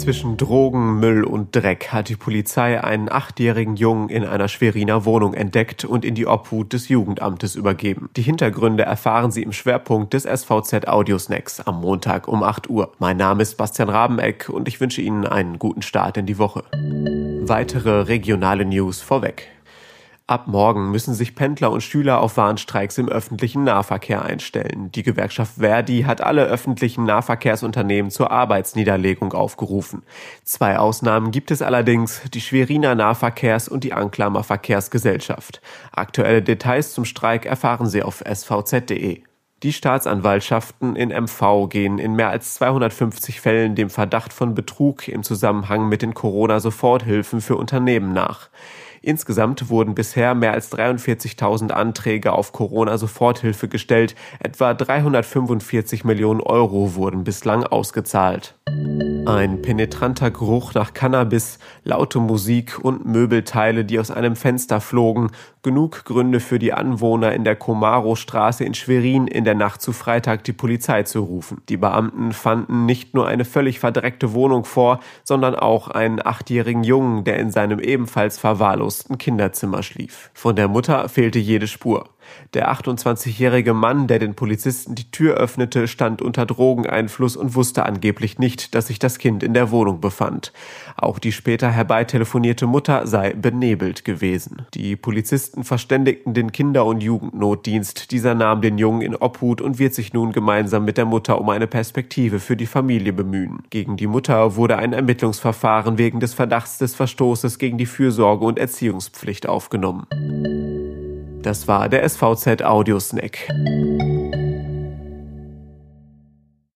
Zwischen Drogen, Müll und Dreck hat die Polizei einen achtjährigen Jungen in einer Schweriner Wohnung entdeckt und in die Obhut des Jugendamtes übergeben. Die Hintergründe erfahren Sie im Schwerpunkt des SVZ Audiosnacks am Montag um 8 Uhr. Mein Name ist Bastian Rabeneck und ich wünsche Ihnen einen guten Start in die Woche. Weitere regionale News vorweg. Ab morgen müssen sich Pendler und Schüler auf Warnstreiks im öffentlichen Nahverkehr einstellen. Die Gewerkschaft Verdi hat alle öffentlichen Nahverkehrsunternehmen zur Arbeitsniederlegung aufgerufen. Zwei Ausnahmen gibt es allerdings, die Schweriner Nahverkehrs- und die Anklamer Verkehrsgesellschaft. Aktuelle Details zum Streik erfahren Sie auf svz.de. Die Staatsanwaltschaften in MV gehen in mehr als 250 Fällen dem Verdacht von Betrug im Zusammenhang mit den Corona-Soforthilfen für Unternehmen nach. Insgesamt wurden bisher mehr als 43.000 Anträge auf Corona-Soforthilfe gestellt. Etwa 345 Millionen Euro wurden bislang ausgezahlt. Ein penetranter Geruch nach Cannabis, laute Musik und Möbelteile, die aus einem Fenster flogen. Genug Gründe für die Anwohner in der Komaro-Straße in Schwerin in der Nacht zu Freitag die Polizei zu rufen. Die Beamten fanden nicht nur eine völlig verdreckte Wohnung vor, sondern auch einen achtjährigen Jungen, der in seinem ebenfalls verwahrlosten Kinderzimmer schlief. Von der Mutter fehlte jede Spur. Der 28-jährige Mann, der den Polizisten die Tür öffnete, stand unter Drogeneinfluss und wusste angeblich nicht, dass sich das Kind in der Wohnung befand. Auch die später herbeitelefonierte Mutter sei benebelt gewesen. Die Polizisten verständigten den Kinder- und Jugendnotdienst. Dieser nahm den Jungen in Obhut und wird sich nun gemeinsam mit der Mutter um eine Perspektive für die Familie bemühen. Gegen die Mutter wurde ein Ermittlungsverfahren wegen des Verdachts des Verstoßes gegen die Fürsorge und Erziehungspflicht aufgenommen. Das war der SVZ Audiosnack.